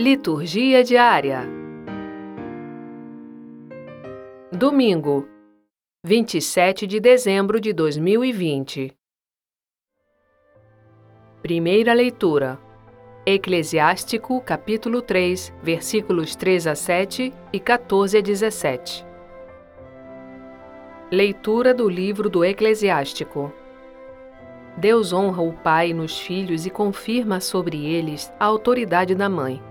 Liturgia diária. Domingo, 27 de dezembro de 2020. Primeira leitura. Eclesiástico, capítulo 3, versículos 3 a 7 e 14 a 17. Leitura do livro do Eclesiástico. Deus honra o pai nos filhos e confirma sobre eles a autoridade da mãe.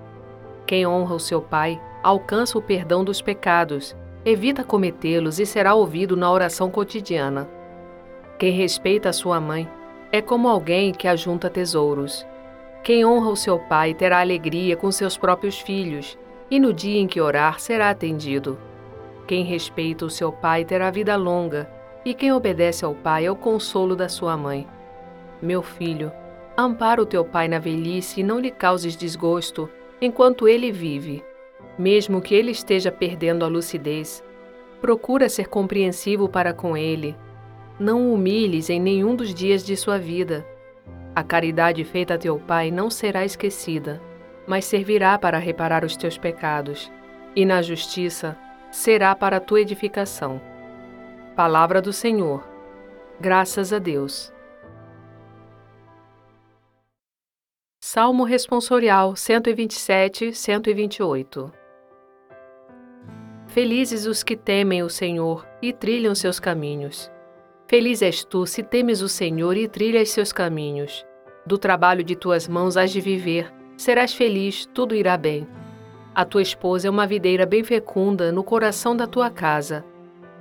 Quem honra o seu pai alcança o perdão dos pecados, evita cometê-los e será ouvido na oração cotidiana. Quem respeita a sua mãe é como alguém que ajunta tesouros. Quem honra o seu pai terá alegria com seus próprios filhos, e no dia em que orar será atendido. Quem respeita o seu pai terá vida longa, e quem obedece ao pai é o consolo da sua mãe. Meu filho, ampara o teu pai na velhice e não lhe causes desgosto enquanto ele vive. Mesmo que ele esteja perdendo a lucidez, procura ser compreensivo para com ele. Não o humilhes em nenhum dos dias de sua vida a caridade feita a teu Pai não será esquecida, mas servirá para reparar os teus pecados, e na justiça será para a tua edificação. Palavra do Senhor. Graças a Deus. Salmo Responsorial 127, 128 Felizes os que temem o Senhor e trilham seus caminhos. Feliz és tu se temes o Senhor e trilhas seus caminhos. Do trabalho de tuas mãos has de viver, serás feliz, tudo irá bem. A tua esposa é uma videira bem fecunda no coração da tua casa.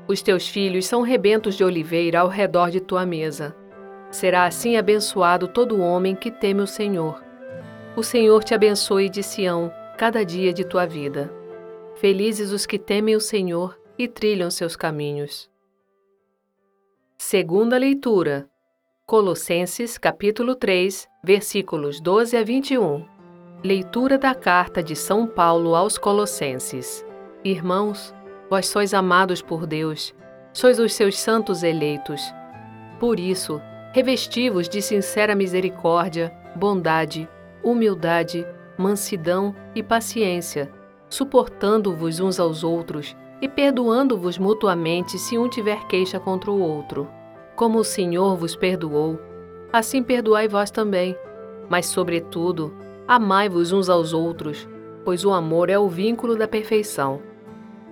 Os teus filhos são rebentos de oliveira ao redor de tua mesa. Será assim abençoado todo homem que teme o Senhor. O Senhor te abençoe de Sião, cada dia de tua vida. Felizes os que temem o Senhor e trilham seus caminhos. Segunda leitura. Colossenses capítulo 3, versículos 12 a 21. Leitura da carta de São Paulo aos Colossenses. Irmãos, vós sois amados por Deus, sois os seus santos eleitos. Por isso, revesti-vos de sincera misericórdia, bondade, humildade, mansidão e paciência, suportando-vos uns aos outros e perdoando-vos mutuamente se um tiver queixa contra o outro. Como o Senhor vos perdoou, assim perdoai vós também. Mas, sobretudo, amai-vos uns aos outros, pois o amor é o vínculo da perfeição.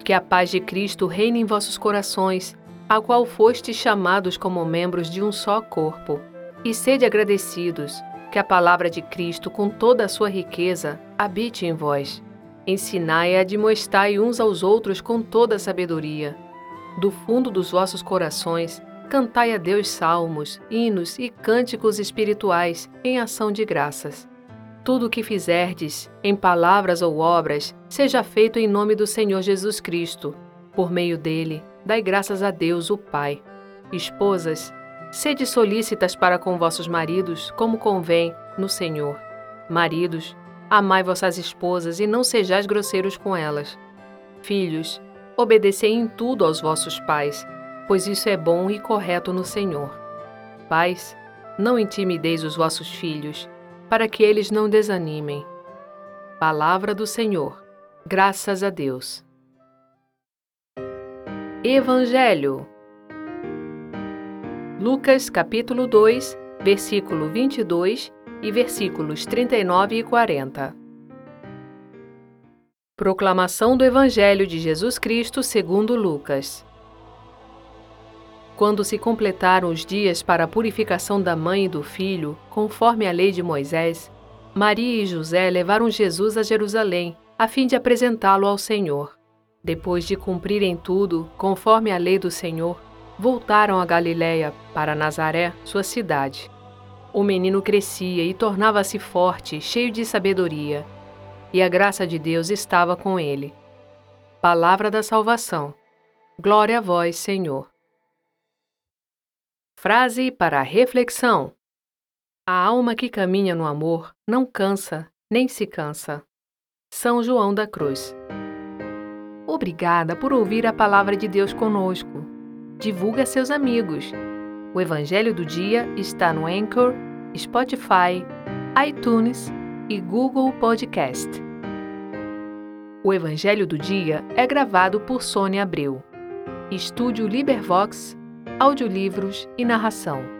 Que a paz de Cristo reine em vossos corações, a qual fostes chamados como membros de um só corpo. E sede agradecidos, que a palavra de Cristo, com toda a sua riqueza, habite em vós Ensinai e admoestai uns aos outros com toda a sabedoria. Do fundo dos vossos corações, cantai a Deus salmos, hinos e cânticos espirituais em ação de graças. Tudo o que fizerdes, em palavras ou obras, seja feito em nome do Senhor Jesus Cristo. Por meio dele, dai graças a Deus, o Pai. Esposas, sede solícitas para com vossos maridos, como convém, no Senhor. Maridos, Amai vossas esposas e não sejais grosseiros com elas. Filhos, obedecei em tudo aos vossos pais, pois isso é bom e correto no Senhor. Pais, não intimideis os vossos filhos, para que eles não desanimem. Palavra do Senhor. Graças a Deus. Evangelho. Lucas capítulo 2, versículo 22 e versículos 39 e 40. Proclamação do Evangelho de Jesus Cristo segundo Lucas. Quando se completaram os dias para a purificação da mãe e do filho, conforme a lei de Moisés, Maria e José levaram Jesus a Jerusalém, a fim de apresentá-lo ao Senhor. Depois de cumprirem tudo, conforme a lei do Senhor, voltaram a Galiléia, para Nazaré, sua cidade. O menino crescia e tornava-se forte, cheio de sabedoria, e a graça de Deus estava com ele. Palavra da salvação. Glória a vós, Senhor. Frase para reflexão: A alma que caminha no amor não cansa, nem se cansa. São João da Cruz. Obrigada por ouvir a palavra de Deus conosco. Divulgue a seus amigos o Evangelho do Dia está no Anchor, Spotify, iTunes e Google Podcast. O Evangelho do Dia é gravado por Sônia Abreu. Estúdio Libervox, audiolivros e narração.